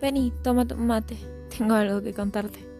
Vení, toma tu mate. Tengo algo que contarte.